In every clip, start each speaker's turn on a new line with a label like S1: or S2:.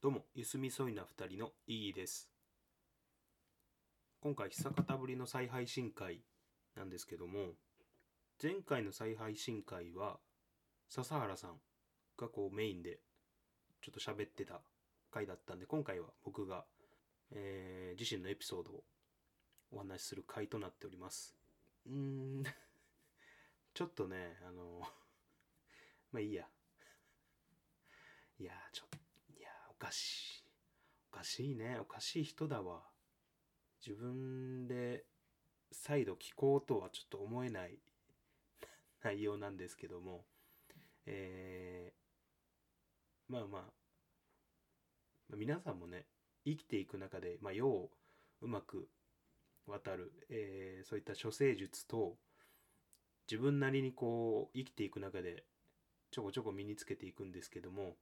S1: どうも、ゆすみそいな二人のいいです。今回、久方ぶりの再配信会なんですけども、前回の再配信会は、笹原さんがこうメインでちょっと喋ってた回だったんで、今回は僕が、えー自身のエピソードをお話しする回となっております。うーん、ちょっとね、あの、まあいいや。いやー、ちょっと、かしい。おかしいね。おかしい人だわ。自分で再度聞こうとはちょっと思えない 内容なんですけども、えー、まあまあ、皆さんもね、生きていく中で、まあ、世をうまく渡る、えーそういった処世術と、自分なりにこう、生きていく中で、ちょこちょこ身につけていくんですけども、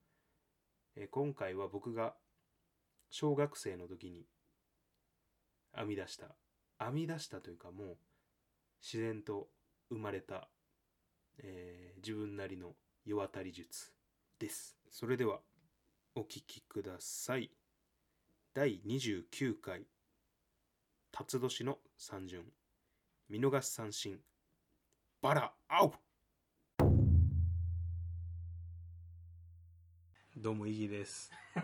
S1: え今回は僕が小学生の時に編み出した編み出したというかもう自然と生まれた、えー自分なりの世渡り術です。それではお聞きください。第29回辰年の三巡。見逃し三振。バラ青。どうもイギです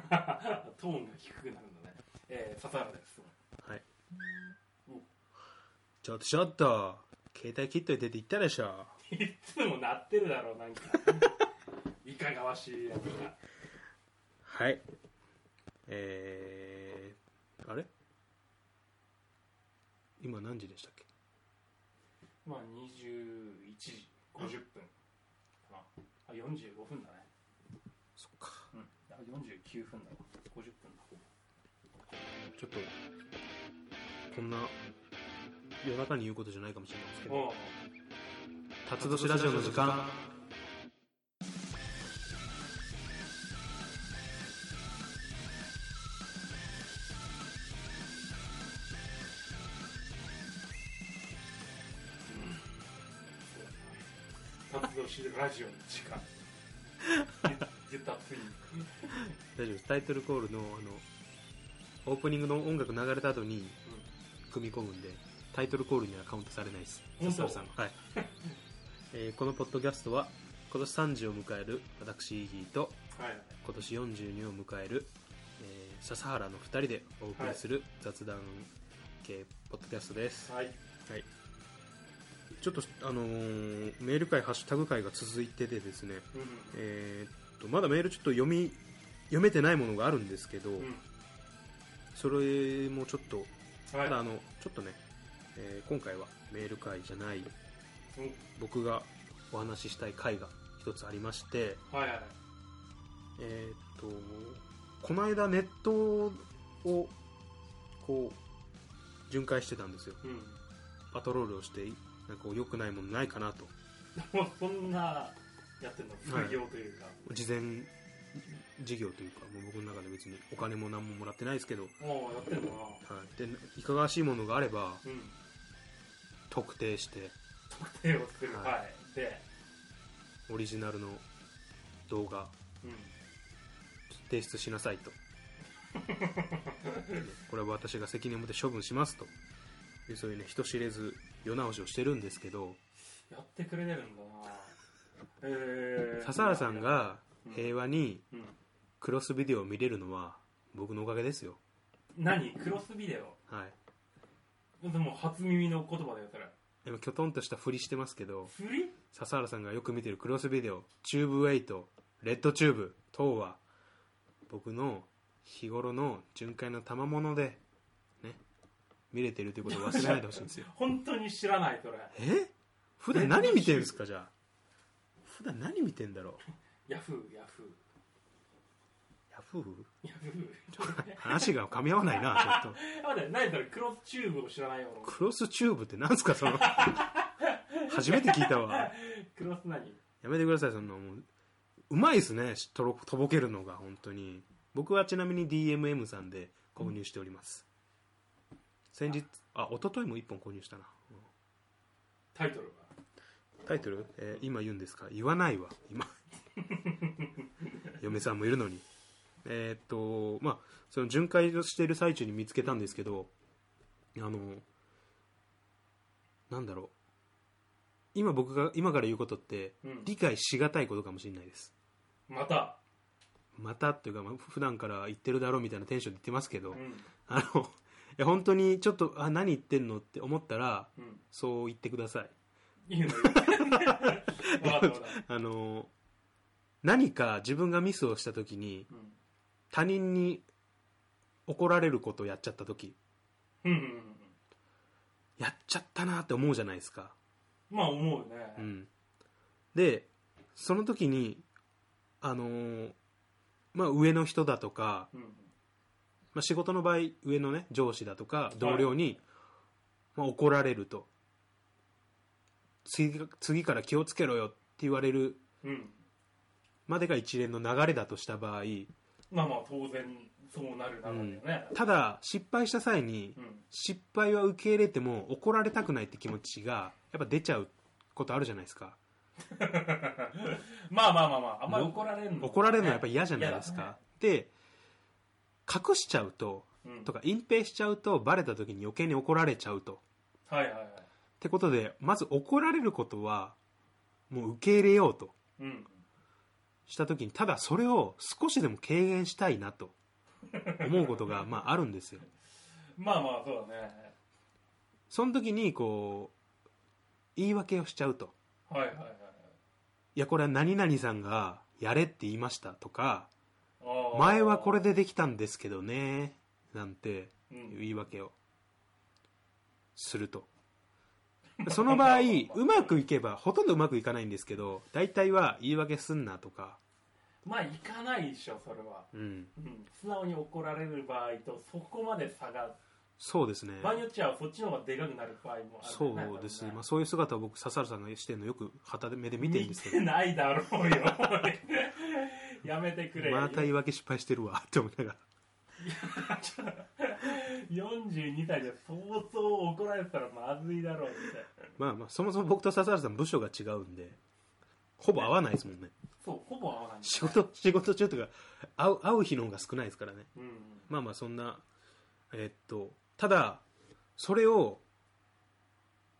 S2: トーンが低くなるんだね。えー、笹原です。
S1: はい
S2: お
S1: ちょっとちょっと携帯切っといてって言ったでしょ
S2: いつも鳴ってるだろう、なんか。いかがわしいやつが。
S1: はいえー、あれ？今何時でしたっけ？
S2: まあ、21時50分かな。あ、45分だね。
S1: そっか
S2: うん。あ、49分だわ。50分だ。
S1: ちょっとこんな夜中に言うことじゃないかもしれないですけど辰年ラジオの時間
S2: 活動してるラジオの時間。言言ったついに。
S1: 大丈夫ですタイトルコールのあのオープニングの音楽流れた後に組み込むんでタイトルコールにはカウントされないです
S2: 本当
S1: さんはい、えーこのポッドキャストは今年30を迎える私イギーと
S2: うん。はい。
S1: 今年42を迎える、えー笹原の2人でお送りする雑談系ポッドキャストです、
S2: はい。
S1: はい、ちょっと、あのーメール会ハッシュタグ会が続いててですね、
S2: うん
S1: えーっとまだメールちょっと読み読めてないものがあるんですけど、
S2: うん。
S1: それもちょっと、
S2: はい。
S1: ただあのちょっとね、えー今回はメール会じゃない
S2: うん
S1: 僕がお話ししたい回が一つありまして、
S2: はいはい。
S1: えーっとこの間ネットをこう巡回してたんですよ
S2: うん。
S1: パトロールをしてなんかこう良くないものないかなと
S2: もうそんな、やってんの副業というか。
S1: 事前事業というかもう僕の中で別にお金も何ももらってないですけど、
S2: もうやってんの
S1: はい、でいかがわしいものがあれば
S2: うん。
S1: 特定して
S2: 特定をする。
S1: はい
S2: はい。で、
S1: オリジナルの動画
S2: うん。
S1: 提出しなさいと これは私が責任を持って処分しますとでそういうね人知れず世直しをしてるんですけど
S2: やってくれてるんだなえー。
S1: 笹原さんが平和に
S2: うん。
S1: クロスビデオを見れるのは僕のおかげですよ。
S2: 何？クロスビデオ？
S1: はい。
S2: でも初耳の言葉だよ、それ。
S1: でもきょとんとしたふりしてますけど
S2: 振り？
S1: 笹原さんがよく見てるクロスビデオ Tube8 RedTube 等は僕の日頃の巡回の賜物でね見れてるということを忘れないでほしいんですよ。
S2: 本当に知らない、それ。
S1: え？普段何見てるんですかじゃあ？普段何見てんだろう？
S2: ヤフー、ヤフー。
S1: ヤフー
S2: ヤフー。
S1: 話が噛み合わないなちょっと。
S2: 何それ？クロスチューブを知らないよ。
S1: クロスチューブって何すかその。初めて聞いたわ。
S2: クロス何？
S1: やめてくださいそんなもう。うまいですねとろとぼけるのが本当に。僕はちなみに DMM さんで購入しております、先日あ一昨日も1本購入したな。うん。
S2: タイトルは？
S1: タイトル、えー今言うんですか？言わないわ。今。嫁さんもいるのに。えーっとまあその巡回をしている最中に見つけたんですけどあのなんだろう。今僕が今から言うことって
S2: うん。
S1: 理解しがたいことかもしれないです。
S2: また。
S1: またっていうか、まあ、普段から言ってるだろうみたいなテンションで言ってますけど、
S2: うん。
S1: あのいや本当にちょっとあ何言ってんのって思ったら
S2: うん。
S1: そう言ってください
S2: いいのよ分かった分かった
S1: あの何か自分がミスをした時に
S2: うん
S1: 他人に怒られることをやっちゃった時。
S2: うんうんうん
S1: やっちゃったなって思うじゃないですか、
S2: まあ思うね。
S1: うん、でその時にあのーまあ上の人だとか、
S2: うん。
S1: まあ、仕事の場合上のね上司だとか同僚に、まあ、怒られると次次から気をつけろよって言われる
S2: うん。
S1: までが一連の流れだとした場合
S2: まあまあ当然そうなる流れだよね。
S1: ただ失敗した際に
S2: うん
S1: 失敗は受け入れても怒られたくないって気持ちがやっぱ出ちゃうことあるじゃないですか。
S2: まあまあまあまああんまり。怒られるの
S1: 怒られるのはやっぱ嫌じゃないですか、で隠しちゃうと
S2: うん。
S1: とか隠蔽しちゃうとバレた時に余計に怒られちゃうと。
S2: はいはいはい
S1: ってことでまず怒られることはもう受け入れようと
S2: うん。
S1: した時にただそれを少しでも軽減したいなと思うことが まああるんですよ。
S2: まあまあそうだね。
S1: その時にこう言い訳をしちゃうと。
S2: はいはいはい
S1: い。やこれは何々さんがやれって言いましたとか
S2: あー。
S1: 前はこれでできたんですけどねなんて
S2: うん。
S1: 言い訳をするとその場合うまくいけばほとんどうまくいかないんですけど大体は言い訳すんなとか、
S2: まあ行かないでしょそれは。
S1: うん、
S2: うん。素直に怒られる場合とそこまで差が。
S1: そうですね。
S2: 場合によっちゃそっちの方がでかくなる場合もある
S1: そうですね、まあ、そういう姿を僕笹原さんがしてるのよく旗で目で見てるんですけど。
S2: 見てないだろうよ やめてくれ。よ
S1: また言い訳失敗してるわって思いながら
S2: 42歳で相当怒られてたらまずいだろうって。
S1: まあまあそもそも僕と笹原さん部署が違うんでほぼ会わないですもんね。
S2: そうほぼ合わない。
S1: 仕事仕事中とか会う会う日の方が少ないですからね。
S2: うん。
S1: まあまあそんなえっとただそれを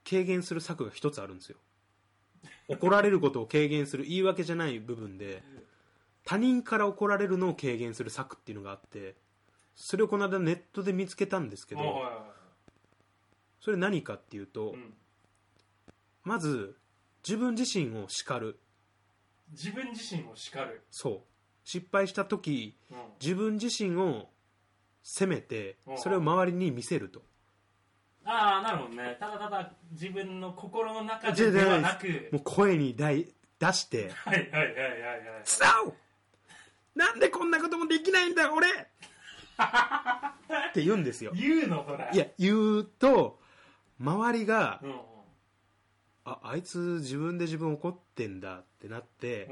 S1: 軽減する策が一つあるんですよ。怒られることを軽減する言い訳じゃない部分で他人から怒られるのを軽減する策っていうのがあってそれをこの間ネットで見つけたんですけどそれ何かっていうと
S2: うん。
S1: まず自分自身を叱る。
S2: 自分自身を叱る、
S1: そう。失敗した時
S2: うん。
S1: 自分自身を責めて
S2: うん。
S1: それを周りに見せると。
S2: ああなるほどね。ただただ自分の心の中でではなく。
S1: もう声に出出して
S2: はいはいはいはいはい「
S1: さおなんでこんなこともできないんだ俺!」って言うんですよ。
S2: 言うのそれ。
S1: いや言うと周りが
S2: うんうん「
S1: ああいつ自分で自分怒ってんだ」ってなって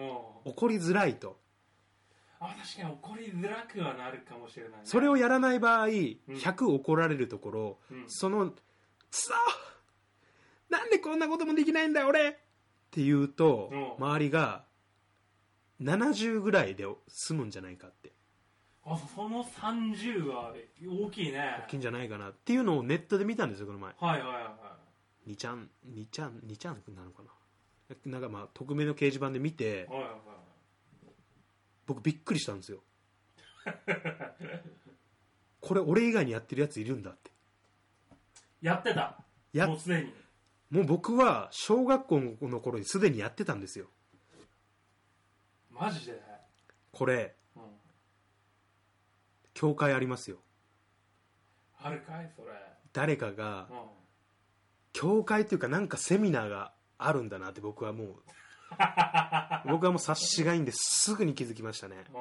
S2: うん。
S1: 怒りづらいと。
S2: あ確かに怒りづらくはなるかもしれない、ね、
S1: それをやらない場合100怒られるところ
S2: うん。
S1: その「くそなんでこんなこともできないんだ俺!」って言うと
S2: うん。
S1: 周りが70ぐらいで済むんじゃないかって
S2: あその30は大きいね。
S1: 大きいんじゃないかなっていうのをネットで見たんですよこの前。
S2: はいはいはいは
S1: 2ちゃん2ちゃん2ちゃんなのかな。なんかまあ匿名の掲示板で見て
S2: いはいはいはい。
S1: 僕びっくりしたんですよ。これ俺以外にやってるやついるんだって。
S2: やってた。
S1: や
S2: もうすでに。
S1: もう僕は小学校の頃にすでにやってたんですよ。
S2: マジで、
S1: これ
S2: うん、
S1: 教会ありますよ。
S2: あるかい？それ。
S1: 誰かが
S2: うん。
S1: 教会っていうかなんかセミナーがあるんだなって僕はもう 僕はもう察しがいいんです。ぐに気づきましたね。
S2: う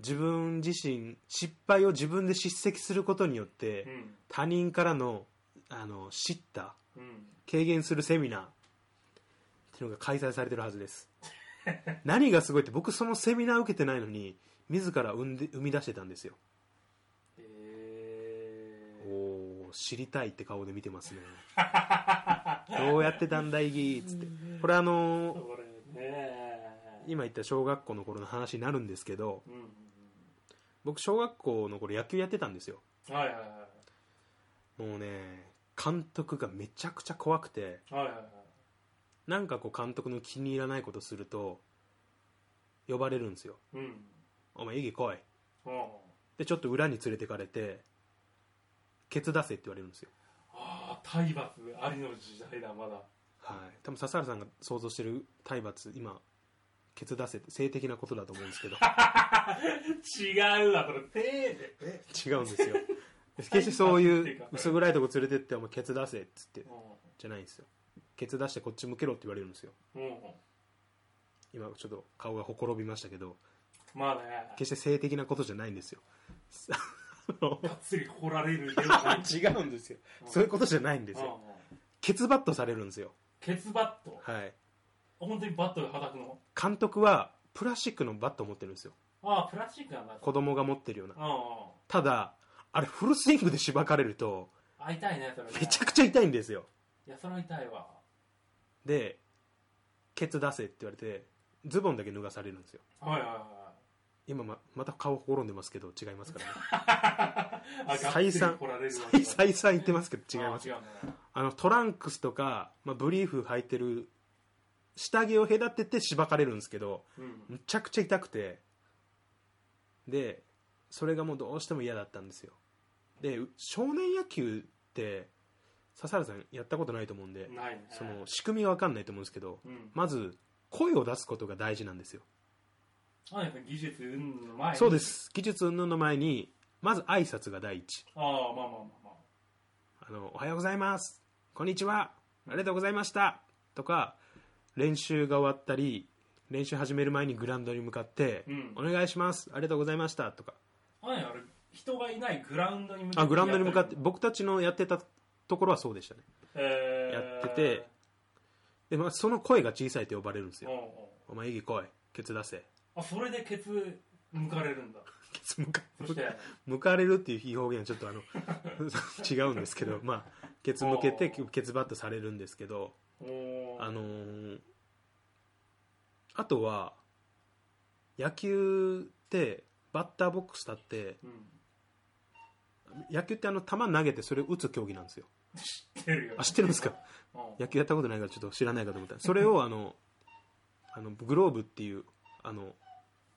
S1: 自分自身失敗を自分で叱責することによって
S2: うん
S1: 他人からのあの知った
S2: うん。
S1: 軽減するセミナーっていうのが開催されてるはずです。何がすごいって僕そのセミナー受けてないのに自ら生んで生み出してたんですよ知りたいって顔で見てますね。どうやってたんだいぎーっつって。これあ
S2: ー、
S1: の今言った小学校の頃の話になるんですけど
S2: うんうん
S1: 僕小学校の頃野球やってたんですよ。
S2: はいはいはい。
S1: もうね監督がめちゃくちゃ怖くて
S2: はいはいはい。
S1: なんかこう監督の気に入らないことすると呼ばれるんですよ。
S2: うん「
S1: お前意義来い。
S2: うん」
S1: でちょっと裏に連れてかれて「ケツ出せ」って言われるんですよ。
S2: ああ体罰ありの時代だまだ。
S1: はい。多分笹原さんが想像してる体罰今ケツ出せって性的なことだと思うんですけど。
S2: 違うわこれ。手で。え？
S1: 違うんですよ。決してそういう薄暗いとこ連れてって「お前ケツ出せ」っつってじゃないんですよ。ケツ出してこっち向けろって言われるんですよ。
S2: うんうん。
S1: 今ちょっと顔がほころびましたけど。
S2: まあね。
S1: 決して性的なことじゃないんですよ
S2: がっつり来られるではない。
S1: 違うんですよ。そういうことじゃないんですよ。ケツバットされるんですよ。
S2: ケツバット？
S1: はい。
S2: 本当にバットで叩くの？
S1: 監督はプラスチックのバットを持ってるんですよ。
S2: ああプラスチックなんだ。
S1: 子供が持ってるような。ただあれフルスイングでしばかれると
S2: あ痛いねそれね。
S1: めちゃくちゃ痛いんですよ。
S2: いやそれは痛いわ。
S1: でケツ出せって言われてズボンだけ脱がされるんですよ。
S2: はいはいは
S1: 今ままた顔ほころんでますけど違いますからね。再三。再再三言ってますけど違います。
S2: あね。
S1: あのトランクスとか、まあ、ブリーフ履いてる下着を隔ててしばかれるんですけど
S2: うん。
S1: むちゃくちゃ痛くてでそれがもうどうしても嫌だったんですよ。でう少年野球って笹原さんやったことないと思うんで
S2: ね。
S1: その仕組みが分かんないと思うんですけど
S2: うん。
S1: まず声を出すことが大事なんですよ
S2: あやっぱ技術云々の前に。
S1: そうです。技術云々の前にまず挨拶が第一。
S2: ああまあまあまあまあ。
S1: あの「おはようございます」「こんにちは」「ありがとうございました」とか練習が終わったり練習始める前にグラウンドに向かって
S2: うん「
S1: お願いします。ありがとうございました」とか。
S2: あやあれ人がいないグラウンドに向
S1: あグラウンドに向かって
S2: や
S1: 僕たちのやってたところはそうでしたね。
S2: えー。
S1: やっててで、まあ、その声が小さいと呼ばれるんですよ。
S2: うんう。ん「
S1: お前意義来い。ケツ出せ」
S2: あそれでケツ向かれるんだ。
S1: ケツ向か
S2: そして。
S1: 向かれるっていう表現はちょっとあの 違うんですけどまあケツ向けてケツバットされるんですけどあのーあとは野球ってバッターボックス立って
S2: うん。
S1: 野球ってあの球投げてそれを打つ競技なんですよ。
S2: 知ってるよ。
S1: あ知ってるんですか？
S2: うん。
S1: 野球やったことないからちょっと知らないかと思った。それをあのあのグローブっていうあの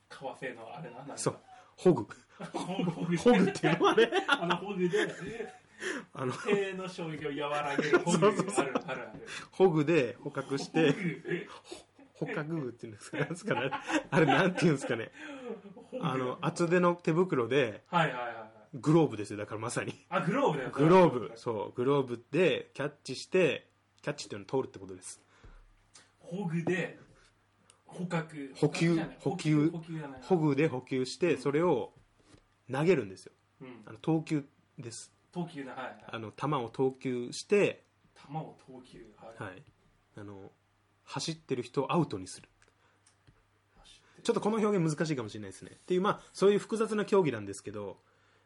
S2: 革製のあれなんだ。
S1: そう ホグ。
S2: ホグ。
S1: っていうの？はね
S2: あのホグで。
S1: あの
S2: 手の衝撃を和らげる ホグ
S1: ホグで捕獲して捕獲具っていうんですかなんですかね。あれなんていうんですかね。あの厚手の手袋で
S2: はいはいはいはい。
S1: グローブですよだからまさに。
S2: あグローブだよ。
S1: グローブ。そうグローブでキャッチしてキャッチっていうのを通るってことです。
S2: ホグで捕獲。
S1: 補給。補給
S2: 補給
S1: で補給してそれを投げるんですよ。
S2: うん。
S1: あの投球です。
S2: 投球だ。はいはい。
S1: あの球を投球して、
S2: 球を投球。はい。
S1: はい、あの走ってる人をアウトにする。ちょっとこの表現難しいかもしれないですね。っていうまあそういう複雑な競技なんですけど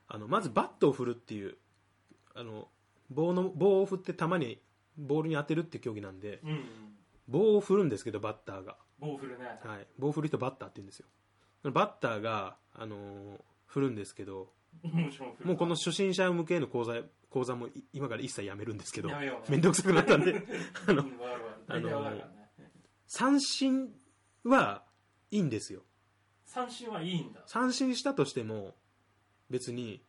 S1: あのまずバットを振るっていうあの棒の棒を振って球にボールに当てるっていう競技なんで
S2: うんうん。
S1: 棒を振るんですけどバッターが、
S2: ボウフルね
S1: はい、棒を振る人バッターって言うんですよ。バッターが、あのー振るんですけど
S2: も
S1: うこの初心者向けの講座講座もい今から一切やめるんですけど
S2: やめ
S1: んどくさくなったんで あのあの
S2: ね。
S1: 三振はいいんですよ。
S2: 三振はいいんだ。
S1: 三振したとしても別に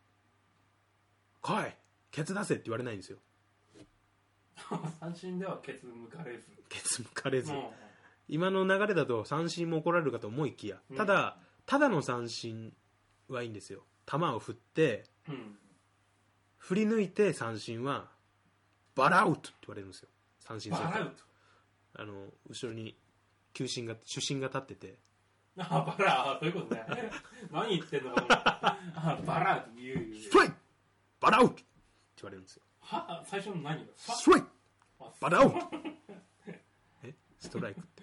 S1: 「来い！ケツ出せ」って言われないんですよ。
S2: 三振ではケツ向かれず。
S1: ケツ向かれず、
S2: うん
S1: 今の流れだと三振も怒られるかと思いきやただ、ただの三振はいいんですよ。球を振って
S2: うん。
S1: 振り抜いて三振はバラアウトって言われるんですよ。三振すると。あの後ろに球審が主審が立ってて。
S2: トあバラそういうことね。何言ってんの？かあバラって言う言う。
S1: ストライク！バラアウトって言われるんですよ。
S2: は最初の何が？
S1: ストライバラアウト！え？ストライクって？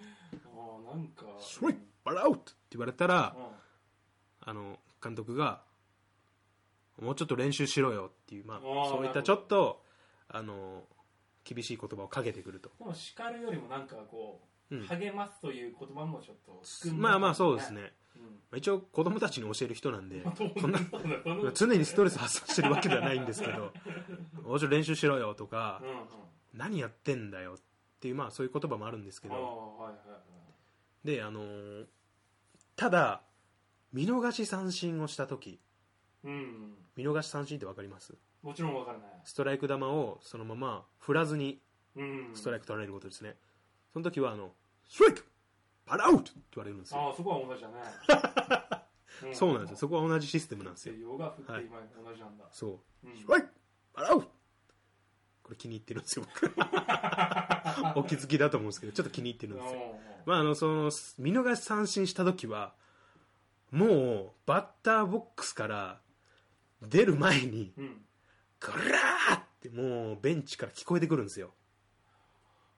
S2: あなんか。
S1: ストライクバラアウトって言われたら
S2: うん。
S1: あの監督がもうちょっと練習しろよっていう、まあそういったちょっとあの厳しい言葉をかけてくると。
S2: でも叱るよりもなんかこう
S1: うん。
S2: 励ますという言葉もちょっと
S1: まあまあそうですね、
S2: うん。
S1: まあ一応子供たちに教える人なんでんな
S2: そうだその。
S1: 常にストレス発散してるわけではないんですけど「おちょ練習しろよ」とか
S2: うんうん「
S1: 何やってんだよ」っていうまあそういう言葉もあるんですけ
S2: ああ
S1: ど
S2: はいはいはい
S1: であのーただ見逃し三振をした時。
S2: うん。
S1: 見逃し三振って分かります？
S2: もちろんわからない
S1: ストライク球をそのまま振らずに
S2: うん。
S1: ストライク取られることですね、その時はあの「ストライク!パラアウト!」って言われるんですよ。
S2: ああそこは同じだね。
S1: そうなんですよ。そこは同じシステムなんですよ。
S2: ヨガ振って
S1: はい。
S2: 今同じなんだ。
S1: そう。
S2: うん。
S1: ストライク!パラアウト!これ気に入ってるんですよ。僕。お気づきだと思うんですけどちょっと気に入ってるんですよまああのその見逃し三振した時はもうバッターボックスから出る前に
S2: うん「
S1: グラー!」ってもうベンチから聞こえてくるんですよ。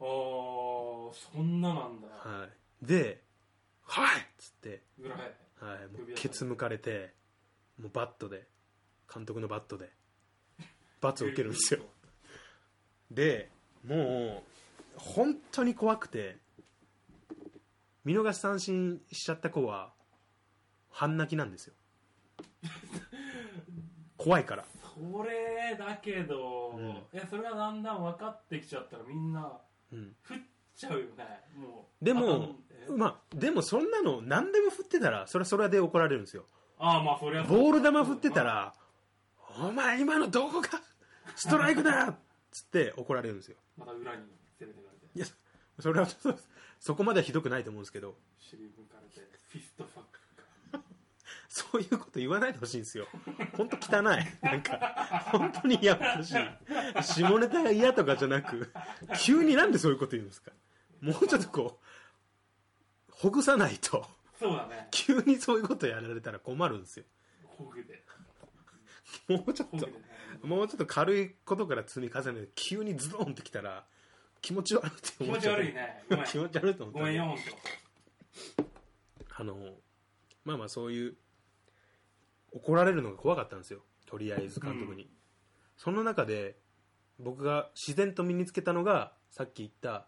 S2: ああそんななんだ。
S1: はい。で「はい!」っつって
S2: ぐらい
S1: はい、もうケツ向かれてもうバットで監督のバットで罰を受けるんですよ。でもう本当に怖くて見逃し三振しちゃった子は半泣きなんですよ。怖いから。
S2: それだけど、
S1: うん。
S2: いやそれがだんだん分かってきちゃったらみんな
S1: うん。
S2: 振っちゃうよね。もう
S1: でもまあでもそんなの何でも振ってたらそれはそれで怒られるんですよ。
S2: ああまあそりゃ
S1: ボール球振ってたら「お前今のどこがストライクだ!」っつって怒られるんですよ。
S2: また裏に攻めてかれて。
S1: いやそれはそそこまではひどくないと思うんですけど。
S2: 尻向かれてフィストファックか
S1: そういうこと言わないでほしいんですよ。本当汚い。なんか本当にやめてほしい。下ネタが嫌とかじゃなく急になんでそういうこと言うんですか。もうちょっとこうほぐさないと。
S2: そうだね。
S1: 急にそういうことやられたら困るんですよ。
S2: ホグで
S1: もうちょっともうちょっと軽いことから積み重ねて急にズドンってきたら気持ち悪いって
S2: 気持ち
S1: 思っちゃう
S2: 悪いね。ごめん。
S1: 気持ち悪いと思った。
S2: ごめんよほんと。
S1: あのまあまあそういう怒られるのが怖かったんですよ。とりあえず監督に、その中で僕が自然と身につけたのがさっき言った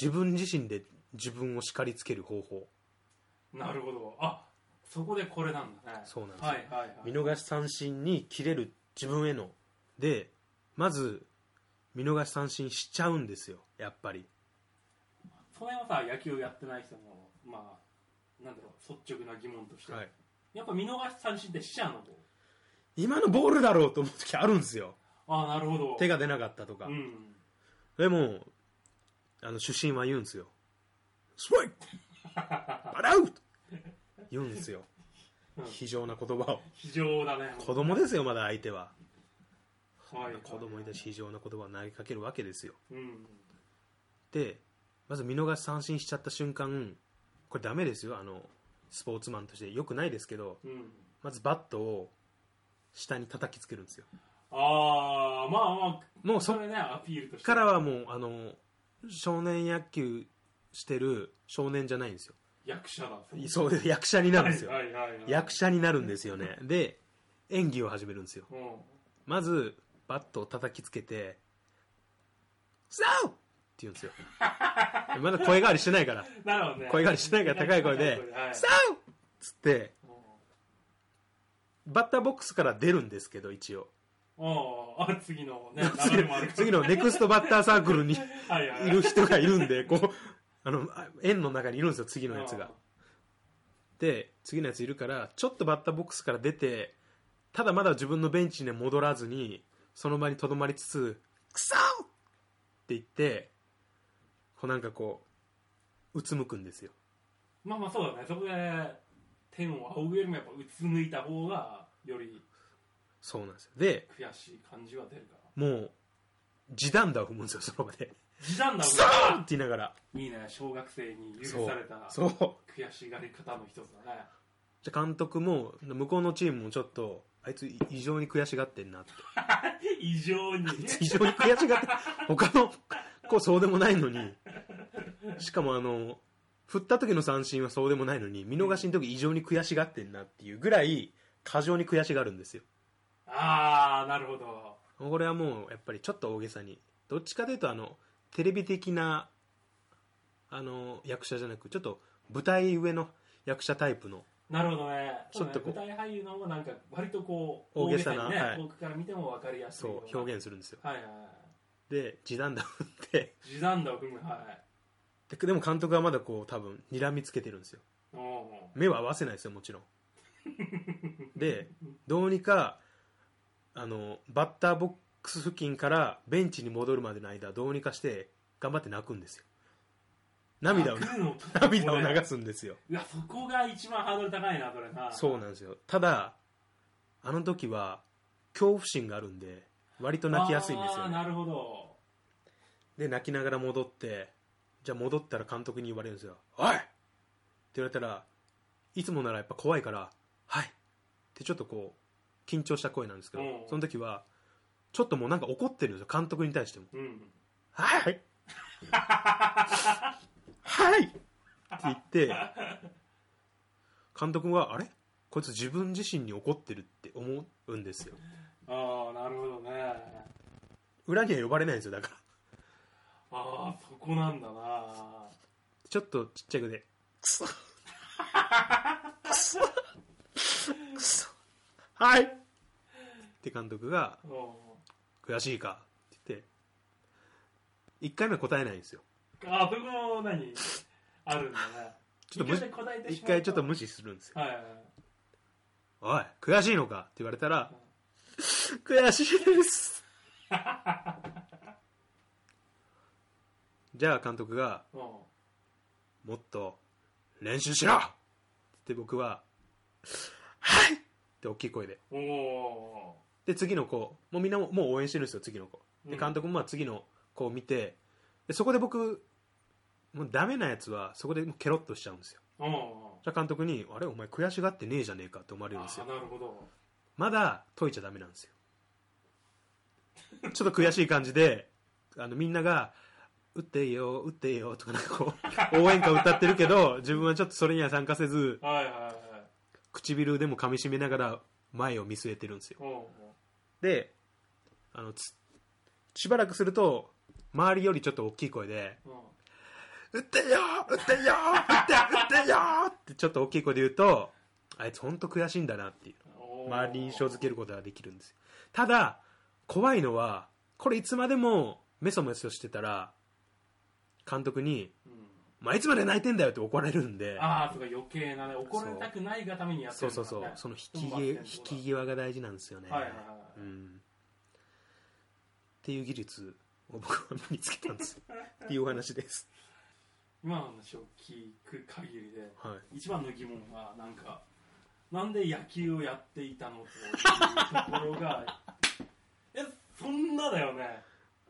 S1: 自分自身で自分を叱りつける方法。
S2: なるほど。あそこでこれなんだね。
S1: そうなんですよ。
S2: はいはいはい。
S1: 見逃し三振に切れる自分への。でまず見逃し三振しちゃうんですよやっぱり。
S2: それはさ野球やってない人もまあなんだろう率直な疑問として、
S1: はい。
S2: やっぱ見逃し三振ってしちゃうの
S1: 今のボールだろうと思う時あるんですよ。
S2: ああなるほど。
S1: 手が出なかったとか、
S2: うん。
S1: でもあの主審は言うんですよ「ストライク!バラウト!」言うんですよ。
S2: うん。
S1: 非常な言葉を。
S2: 非常だね。
S1: 子供ですよまだ相手は
S2: はい
S1: 子供に対して非常な言葉を投げかけるわけですよ。
S2: うん。
S1: でまず見逃し三振しちゃった瞬間これダメですよ。あのスポーツマンとして。よくないですけど
S2: うん。
S1: まずバットを下に叩きつけるんですよ。
S2: ああまあまあ
S1: もう
S2: それねアピールとして。
S1: からはもうあの少年野球してる少年じゃないんですよ。
S2: 役者だ。
S1: そうです役者になるんですよ、
S2: はいはいはいはい。
S1: 役者になるんですよね。で演技を始めるんですよ。
S2: うん。
S1: まずバットを叩きつけて「サウ!」って言うんですよ。まだ声変わりしてないから。
S2: なるほどね。
S1: 声変わりしてないから高い声で「
S2: はい
S1: サウ!」っつってバッターボックスから出るんですけど一応。
S2: ああ次のね
S1: 次のネクストバッターサークルに
S2: はい
S1: る人がいるんでこうあのあ円の中にいるんですよ次のやつが。で次のやついるからちょっとバッターボックスから出てただまだ自分のベンチに戻らずにその場にとどまりつつ「クソ!」って言ってこうなんかこううつむくんですよ。
S2: まあまあそうだね。そこで天を仰ぐよりもやっぱうつむいた方がより
S1: そうなんですよ。で
S2: 悔しい感じは出るから。
S1: もう地団打を踏むんですよその場で「
S2: 時短だ
S1: クソ!」って言いながら。
S2: いいね。小学生に許された
S1: そう。
S2: 悔しがり方の一つだね
S1: じゃあ監督も向こうのチームもちょっとあいつ異常に悔しがってんなって。
S2: 異常に。
S1: 非常に悔しがって他の子そうでもないのに。しかもあの振った時の三振はそうでもないのに見逃しの時異常に悔しがってんなっていうぐらい過剰に悔しがるんですよ。
S2: ああなるほど。
S1: これはもうやっぱりちょっと大げさに。どっちかというとあのテレビ的なあの役者じゃなくちょっと舞台上の役者タイプの
S2: なるほどね。
S1: ちょっとこう。
S2: ね。舞台俳優の方がなんか割とこう
S1: 大げさな
S2: ね、
S1: はい。
S2: 遠くから見ても分かりやすい
S1: そう表現するんですよ。
S2: はいはいはい。
S1: で地団打って
S2: 地団打を踏むはい。
S1: ででも監督はまだこう多分睨みつけてるんですよ。目は合わせないですよもちろん。でどうにかあのバッターボックス付近からベンチに戻るまでの間どうにかして頑張って泣くんですよ涙を涙を流すんですよ。
S2: いやそこが一番ハードル高いなそれな。
S1: そうなんですよ。ただあの時は恐怖心があるんで割と泣きやすいんですよね。
S2: なるほど。
S1: で泣きながら戻ってじゃあ戻ったら監督に言われるんですよ「おい!」って言われたらいつもならやっぱ怖いから「はい!」ってちょっとこう緊張した声なんですけど、
S2: うん。
S1: その時はちょっともうなんか怒ってるんですよ監督に対しても。
S2: うん「
S1: はい!」はい！って言って監督はあれ？こいつ自分自身に怒ってるって思うんですよ。
S2: ああなるほどね。
S1: 裏には呼ばれないんですよだから。
S2: ああそこなんだな。
S1: ちょっとちっちゃい声で「くそくそくそはい!」って監督が
S2: お「
S1: 悔しいか?」って言って1回目は答えないんですよ
S2: ああそこも何？あるんだね。
S1: ちょっと無視
S2: 一回
S1: ちょっと無視するんですよ。
S2: はいはいはい「
S1: おい悔しいのか?」って言われたら「悔しいです」じゃあ監督が
S2: お「
S1: もっと練習しろ!」って僕は「はい!」って大きい声で。で次の子もうみんなももう応援してるんですよ次の子。で
S2: うん。
S1: 監督もまあ次の子を見てでそこで僕もうダメなやつはそこでもうケロッとしちゃうんですよ。じゃあ監督に「あれお前悔しがってねえじゃねえか」って思われるんですよ。
S2: あなるほど。
S1: まだ解いちゃダメなんですよ。ちょっと悔しい感じであのみんなが「打っていいよ打っていいよ」とかなんかこう 応援歌歌ってるけど自分はちょっとそれには参加せず
S2: はいはいはい。
S1: 唇でも噛みしめながら前を見据えてるんですよ。であのつしばらくすると周りよりちょっと大きい声で
S2: お「
S1: 打ってよ打ってよ打って打ってよ!」ってちょっと大きい声で言うとあいつ本当悔しいんだなっていう。
S2: お
S1: 周りに印象づけることができるんですよ。ただ怖いのはこれいつまでもメソメソしてたら監督に
S2: うん「
S1: まあ、いつまで泣いてんだよ」って怒られるんで。
S2: ああとか余計なね怒られたくないがためにやって
S1: そうそうそう。その引き際引き際が大事なんですよね、
S2: はいはいはい
S1: うん、っていう技術を僕は身につけたんですっていうお話です、
S2: 今の話を聞く限りで
S1: はい、
S2: 一番の疑問はなんかなんで野球をやっていたのというところが えそんなだよね。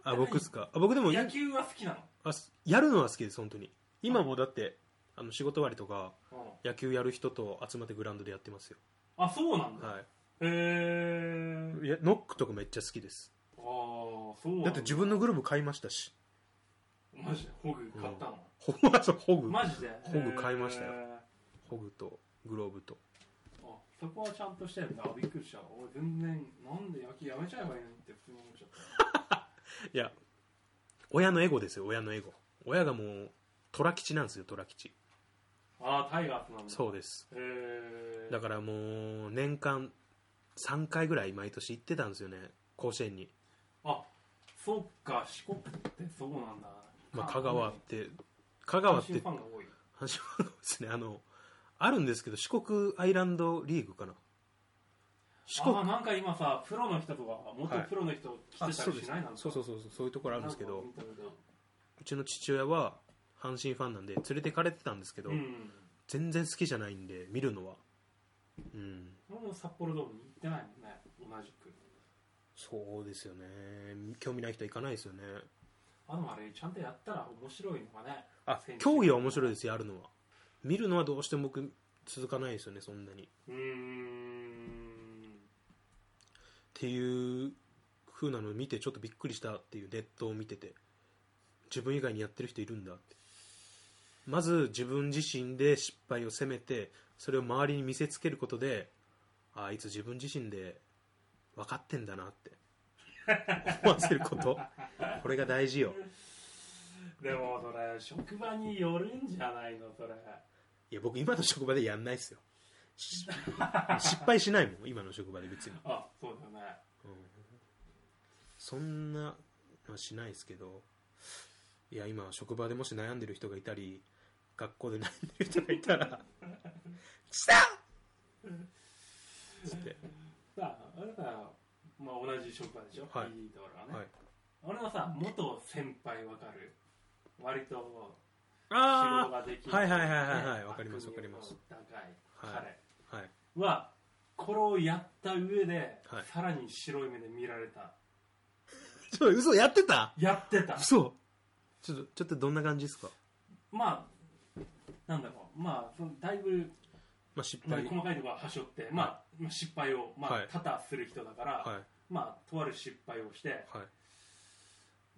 S1: あ僕っすか？あ僕でも
S2: 野球は好きなの？
S1: あすやるのは好きです本当に。今もだってあの仕事終わりとか
S2: うん。
S1: 野球やる人と集まってグラウンドでやってますよ。
S2: あそうなんだ、
S1: は
S2: へえ
S1: いいやノックとかめっちゃ好きです。
S2: ああそう
S1: だ。って自分のグループ買いましたし
S2: マジで？ホグ買ったの、
S1: う ホグ。
S2: マジで？
S1: ホグ買いましたよ。
S2: へー
S1: ホグとグローブと。
S2: あそこはちゃんとしてるんだ。あびっくりした。俺全然なんで野球やめちゃえばいいのにって普通に思っちゃった。
S1: いや親のエゴですよ親のエゴ。親がもう虎吉なんですよ虎吉。
S2: ああタイガースなんだ。
S1: そうです。だからもう年間3回ぐらい毎年行ってたんですよね甲子園に、
S2: あそっか四国ってそうなんだ
S1: まあ、香川って香川って
S2: 阪神ファンが多い。
S1: 阪神ファンがですね。あのあるんですけど四国アイランドリーグかな。四国
S2: ああなんか今さプロの人とか元プロの人来てたりしないなんか
S1: そうそうそうそうそういうところあるんですけどうちの父親は阪神ファンなんで連れてかれてたんですけど、
S2: うん。
S1: 全然好きじゃないんで見るのは。うん。
S2: 俺も札幌ドームに行ってないもんね。同じく。
S1: そうですよね。興味ない人は行かないですよね
S2: ああれちゃんとやったら面白いのがね
S1: あ競技は面白いですやるのは。見るのはどうしても僕続かないですよねそんなに。っ
S2: うーん。
S1: ていう風なのを見てちょっとびっくりしたっていうネットを見てて。自分以外にやってる人いるんだって。まず自分自身で失敗を責めてそれを周りに見せつけることでああいつ自分自身で分かってんだなって思わせること？これが大事よ。
S2: でもそれ職場によるんじゃないのそれ。
S1: いや僕今の職場でやんないっすよ。し 失敗しないもん今の職場で別に、
S2: あそうだよね。
S1: うん。そんなのはしないですけどいや今職場でもし悩んでる人がいたり学校で悩んでる人がいたら「来た!」つって。
S2: さああれさ、まあ、同じ職場でしょ、
S1: はい。
S2: いいところはね、
S1: はい。
S2: 俺のさ元先輩わかる。割と仕
S1: あ
S2: 事ができる。
S1: はいはいはいはいはい。
S2: ね
S1: わかりますわかります。
S2: の高い
S1: はい
S2: 彼
S1: はい。
S2: はこれをやった上で、
S1: はい。
S2: さらに白い目で見られた。
S1: ちょ嘘やってた？
S2: やってた。
S1: 嘘。ちょっとちょっとどんな感じですか？
S2: まあなんだろう。まあそのだいぶ
S1: まあ失
S2: まあ
S1: 敗
S2: 細かいところははしょって、まあまあ、失敗を、まあ
S1: はい。
S2: 多々する人だから、
S1: はい。
S2: まあとある失敗をして
S1: は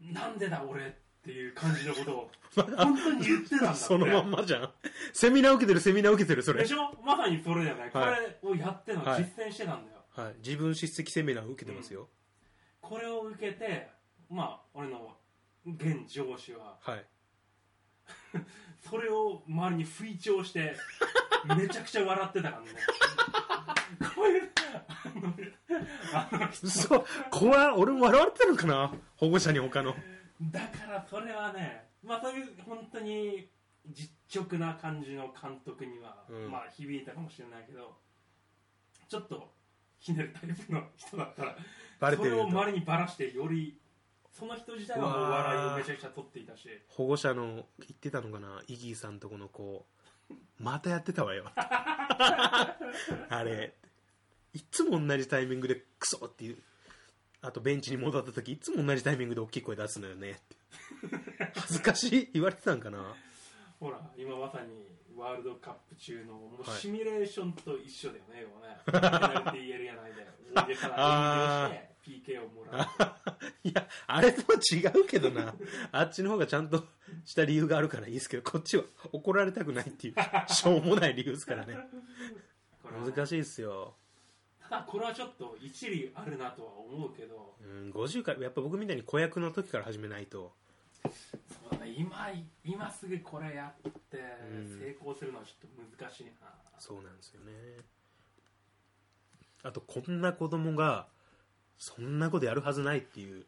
S1: い。
S2: なんでだ俺っていう感じのことを 本当に言ってたんだって。
S1: そのまんまじゃん。セミナー受けてるセミナー受けてるそれ。
S2: でしょ？まさにそれだよね、
S1: はい。
S2: これをやっての、
S1: はい。
S2: 実践してたんだよ。
S1: はい。自分叱責セミナー受けてますよ、
S2: これを受けてまあ俺の現上司は
S1: はい。
S2: それを周りに吹聴して めちゃくちゃ笑ってたからね。こういうあのあの人
S1: 嘘。怖い俺も笑われてるのかな？保護者に他の。
S2: だからそれはねまあそういう本当に実直な感じの監督には、
S1: うん。
S2: まあ響いたかもしれないけどちょっとひねるタイプの人だったら
S1: バレてると。
S2: それを周りにばらしてよりその人自体はもう笑いをめちゃくちゃ取っていたし。
S1: 保護者の言ってたのかな？イギーさんとこの子またやってたわよ。あれいつも同じタイミングでクソっていうあとベンチに戻った時いつも同じタイミングで大きい声出すのよねって。恥ずかしい。言われてたんかな。
S2: ほら今まさにワールドカップ中のもう
S1: はい
S2: シミュレーションと一緒だよね、要はね。ペナルティーエリア内で。大げさな演技をして PK をもらう
S1: いやあれとは違うけどな。あっちの方がちゃんとした理由があるからいいですけどこっちは怒られたくないっていう しょうもない理由ですからね。難しいですよ。
S2: ただこれはちょっと一理あるなとは思うけど。
S1: うん50回やっぱ僕みたいに子役の時から始めないと
S2: そうだね今今すぐこれやって
S1: うん。
S2: 成功するのはちょっと難しいな、
S1: そうなんですよね。あとこんな子供がそんなことやるはずないっていう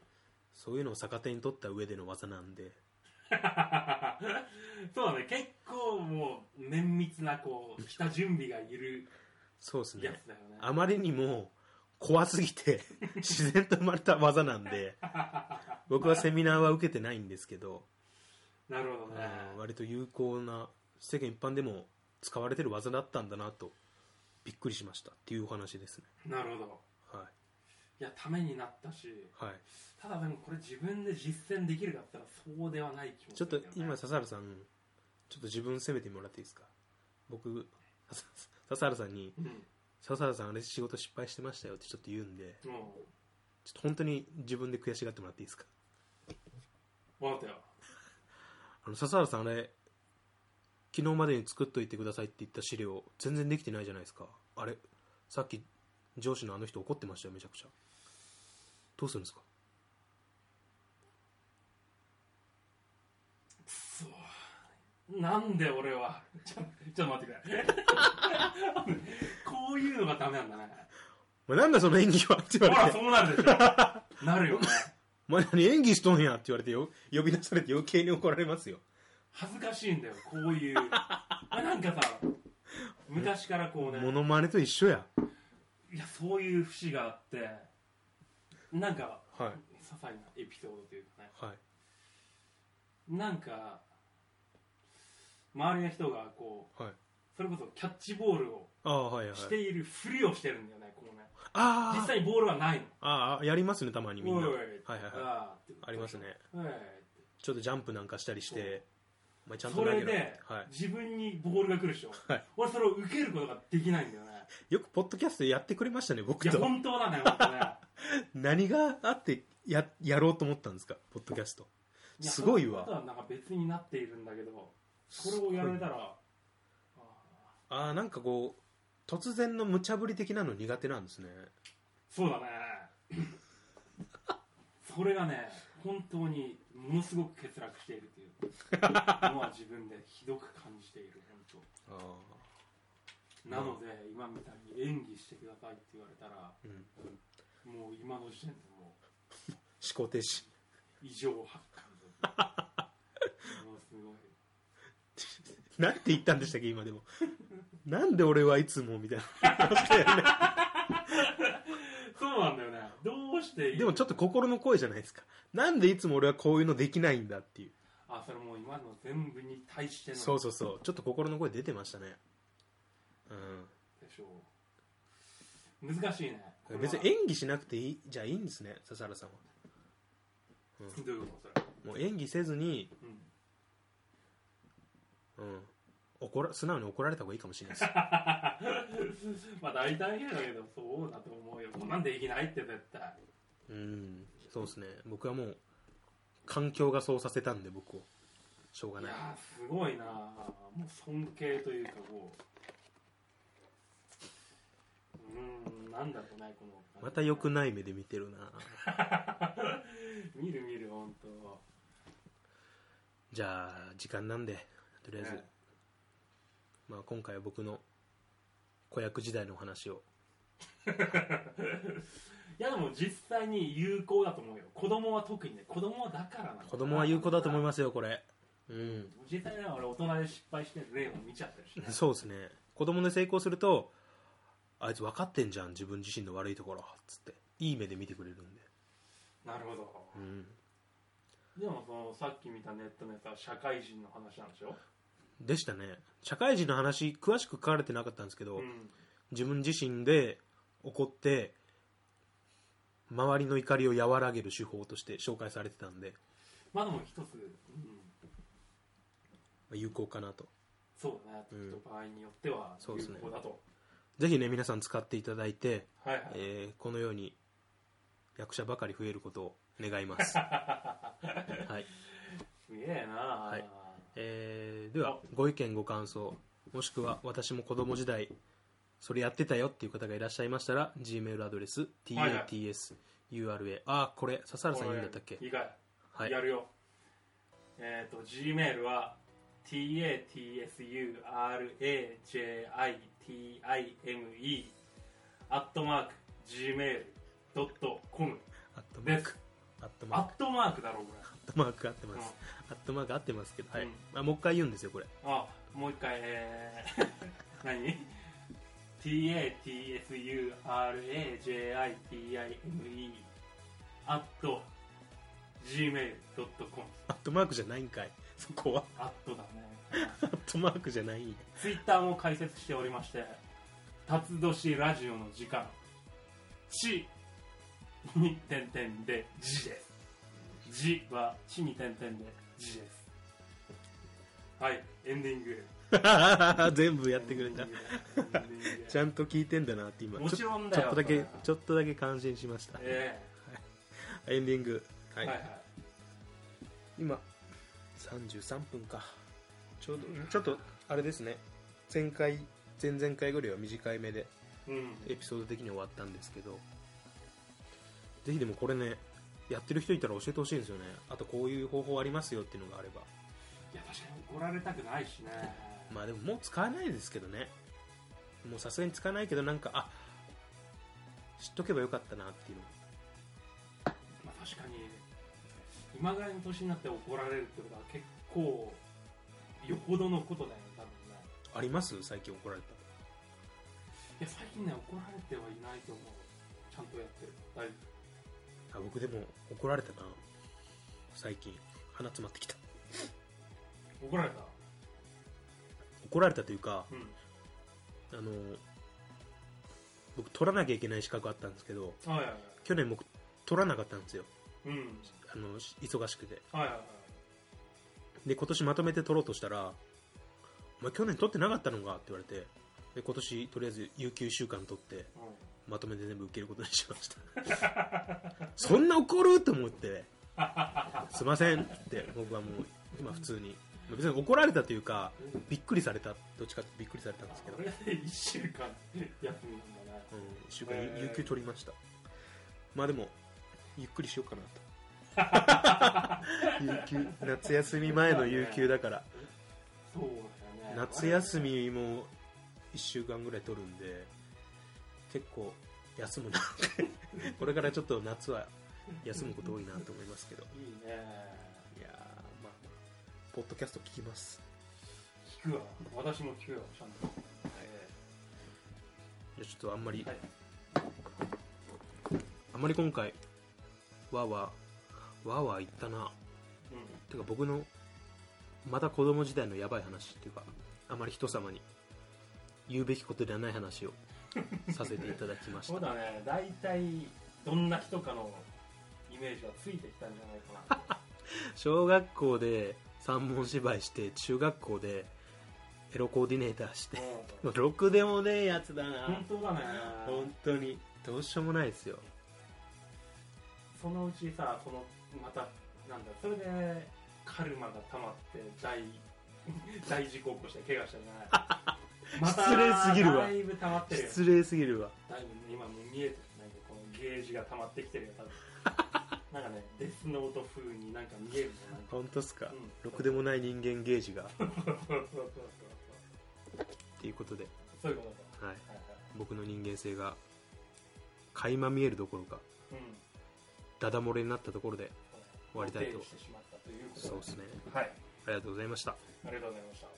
S1: そういうのを逆手に取った上での技なんで。
S2: そうだね結構もう綿密なこうした準備がいる
S1: そうですね。
S2: やつだよね。
S1: あまりにも怖すぎて自然と生まれた技なんで僕はセミナーは受けてないんですけど、
S2: なるほどね。
S1: 割と有効な世間一般でも使われてる技だったんだなとびっくりしましたっていうお話ですね。
S2: なるほど。
S1: はい。
S2: やためになったし
S1: はい。
S2: ただでもこれ自分で実践できるかって言ったらそうではない気も
S1: ちょっと今笹原さんちょっと自分責めてもらっていいですか？僕笹笹原さんに
S2: うん「
S1: 笹原さんあれ仕事失敗してましたよ」ってちょっと言うんで
S2: も
S1: ちょっと本当に自分で悔しがってもらっていいですか？
S2: う分かったよ
S1: あの笹原さんあれ昨日までに作っといてくださいって言った資料全然できてないじゃないですか。あれさっき上司のあの人怒ってましたよめちゃくちゃ。どうするんですか
S2: くそなんで俺は？ちょちょっと待ってくれ こういうのがダメなんだね。
S1: お前なんだその演技は？って
S2: ほら
S1: 言われて。
S2: そうなるでしょ。なるよね。
S1: お前何演技しとんやって言われてよ。呼び出されて余計に怒られますよ。
S2: 恥ずかしいんだよこういう。あなんかさ昔からこうね。
S1: モノマネと一緒や。
S2: いやそういう節があってなんか
S1: はい。
S2: 些細なエピソードというかね。
S1: はい。
S2: なんか周りの人がこう
S1: はい。
S2: それこそキャッチボールを
S1: ああはいはい。
S2: しているふりをしてるんだよねこうね。
S1: あー。
S2: 実際にボールはないの。
S1: ああやりますねたまにみんな。
S2: おい
S1: はいはいはい。
S2: あーって
S1: ありますね。
S2: おい。
S1: ちょっとジャンプなんかしたりしてお前ちゃんと
S2: そ
S1: 投げろ。
S2: れで
S1: はい、
S2: 自分にボールが来るでしょ。
S1: はい。
S2: 俺それを受けることができないんだよね。
S1: よくポッドキャストやってくれましたね
S2: いや
S1: 僕と
S2: 本当だね本当ね。
S1: 何があってややろうと思ったんですかポッドキャスト。
S2: や
S1: すごいわ。
S2: そのことはなんか別になっているんだけどそれをやられたらあ
S1: ああなんかこう突然の無茶ぶり的なの苦手なんですね。
S2: ーそうだね。それがね本当にものすごく欠落しているという。のは自分でひどく感じている本
S1: あ
S2: 当なので今みたいに演技してくださいって言われたら
S1: ーうん。
S2: もう今の時点でもう
S1: 思考停止。
S2: 異常発汗 もうすごい
S1: なんて言ったんでしたっけ今でも。なんで俺はいつもみたいな。
S2: そうなんだよね。どうしていい
S1: でもちょっと心の声じゃないですか。なんでいつも俺はこういうのできないんだっていう。
S2: あそれもう今の全部に対しての。
S1: そうそうそう。ちょっと心の声出てましたね。うん。
S2: でしょう。難しいね。
S1: 別に演技しなくていいじゃあいいんですね笹原さんは。
S2: どういうことそれ？
S1: もう演技せずに、
S2: うん。
S1: うん、怒ら素直に怒られた方がいいかもしれないです。
S2: まあ大体だけどそうだと思うよ。こんなんできないって絶対。
S1: うん。そうですね。僕はもう環境がそうさせたんで僕を。しょうがない。
S2: いやーすごいな。もう尊敬というかもう。うーんなんだろうねこの。
S1: また良くない目で見てるな。
S2: 見る見る本当
S1: じゃあ時間なんでとりあえず、
S2: ね。
S1: まあ、今回は僕の子役時代のお話を。
S2: いやでも実際に有効だと思うよ。子供は特にね子供はだからな
S1: 子供は有効だと思い
S2: ま
S1: ますよこれ。うん。
S2: 実際ね俺大人で失敗してる例を見ちゃってるしね
S1: そうですね。子供で成功するとあいつ分かってんじゃん自分自身の悪いところつっていい目で見てくれるんで。
S2: なるほど。
S1: うん。
S2: でもそのさっき見たネットのやつは社会人の話なんでしょ？
S1: でしたね。社会人の話詳しく書かれてなかったんですけど、
S2: うん。
S1: 自分自身で怒って周りの怒りを和らげる手法として紹介されてたんで、
S2: まあでも一つ、うん、
S1: まあ有効かなと。
S2: そうだね、
S1: うん
S2: 場合によっては有
S1: そうですね。
S2: 効だと、
S1: ぜひね皆さん使っていただいて、
S2: はいはい、
S1: えーこのように役者ばかり増えることを願います、はい。
S2: すげえな、
S1: いえーではご意見ご感想もしくは私も子供時代それやってたよっていう方がいらっしゃいましたら G メールアドレス tatsura あこれ笹原さん言うんだったっけ？
S2: いいかい、
S1: はい。
S2: やるよ。えっ、と G メールは tatsuraJitime アットマーク gmail.com
S1: アットマーク。アットマーク。
S2: だろうこれ。
S1: アットマーク合ってます、アットマーク合ってますけど、はい。
S2: うん
S1: あもう一回言うんですよこれ。
S2: あもう一回えー、何？tatsuraJitime アット gmail.com
S1: アットマークじゃないんかい。そこは。
S2: アットだね。
S1: アットマークじゃない。んや
S2: ツイッターも開設しておりまして辰年ラジオの時間。地に点々で字です。字は地に点々で字です。はいエンディング。
S1: 全部やってくれたちゃんと聞いてんだなって今
S2: もちろんだよ
S1: ちょっとだけちょっとだけ感心しました、
S2: え
S1: エンディング。はい、
S2: えはいはい。
S1: 今33分か。ちょうどちょっとあれですね。前回前々回ぐらいは短い目で
S2: うん。
S1: エピソード的に終わったんですけど。ぜひでもこれねやってる人いたら教えてほしいんですよね。あとこういう方法ありますよっていうのがあれば。
S2: いや確かに怒られたくないしね。
S1: まあでももう使わないですけどね。もうさすがに使わないけどなんかあ知っとけばよかったなっていうの。
S2: まあ確かに今ぐらいの年になって怒られるってことは結構よほどのことだよね多分ね。
S1: あります？最近怒られた。
S2: いや最近ね怒られてはいないと思う。ちゃんとやってる
S1: あ僕でも怒られたな。最近。鼻詰まってきた。
S2: 夫怒られた？
S1: 怒られたというか
S2: うん。
S1: あの僕取らなきゃいけない資格あったんですけど
S2: はいはいはい。
S1: 去年僕取らなかったんですよ。
S2: うん。
S1: あのし忙しくて。
S2: はいはいはい。
S1: で今年まとめて取ろうとしたら「お前去年取ってなかったのか?」って言われてで今年とりあえず有給1週間取ってまとめて全部受けることにしました。そんな怒る？と思って「すいません」って僕はもう今普通に。別に怒られたというかびっくりされた。どっちかってびっくりされたんですけど、うん、
S2: これで1週間休みなんだね
S1: 1週間有給取りました。まあでもゆっくりしようかなと。有給夏休み前の有給だから。
S2: そうだよね。
S1: 夏休みも1週間ぐらい取るんで結構休むな これからちょっと夏は休むこと多いなと思いますけど。
S2: いいね。
S1: いやーまあポッドキャスト聞きます。
S2: 聞くわ。私も聞くよちゃんと、え
S1: じゃあちょっとあんまり、
S2: はい。
S1: あんまり今回わーわーわーわー言ったな。
S2: ーうん。
S1: てか僕のまた子供時代のやばい話っていうかあまり人様に言うべきことではない話をさせていただきました。
S2: そうだね。大体どんな人かのイメージがついてきたんじゃないかな。
S1: 小学校で三文芝居して中学校でエロコーディネーターして。ろくでもねえやつだな。
S2: 本当だね。
S1: 本当に。どうしようもないですよ。
S2: そのうちさそのまたなんだそれでカルマが溜まって大 大事故起こして怪我したじゃない
S1: 失礼すぎるわ。
S2: だいぶ溜まってるよ。
S1: 失礼すぎるわ。
S2: だいぶ今もう見えてるなんかこのゲージが溜まってきてるよ多分。なんかねデスノート風になんか見えるねな
S1: 本当っすか、
S2: うん。
S1: ろくでもない人間ゲージが。っ
S2: そうそうそうそう。
S1: ていうことで、
S2: そういうこと。だ
S1: はい、
S2: はいはい。
S1: 僕の人間性が垣間見えるどころか
S2: うん。
S1: ダダ漏れになったところで終わりたいと。
S2: 露呈してしまったということで。
S1: そうですね。
S2: はい。
S1: ありがとうございました。
S2: ありがとうございました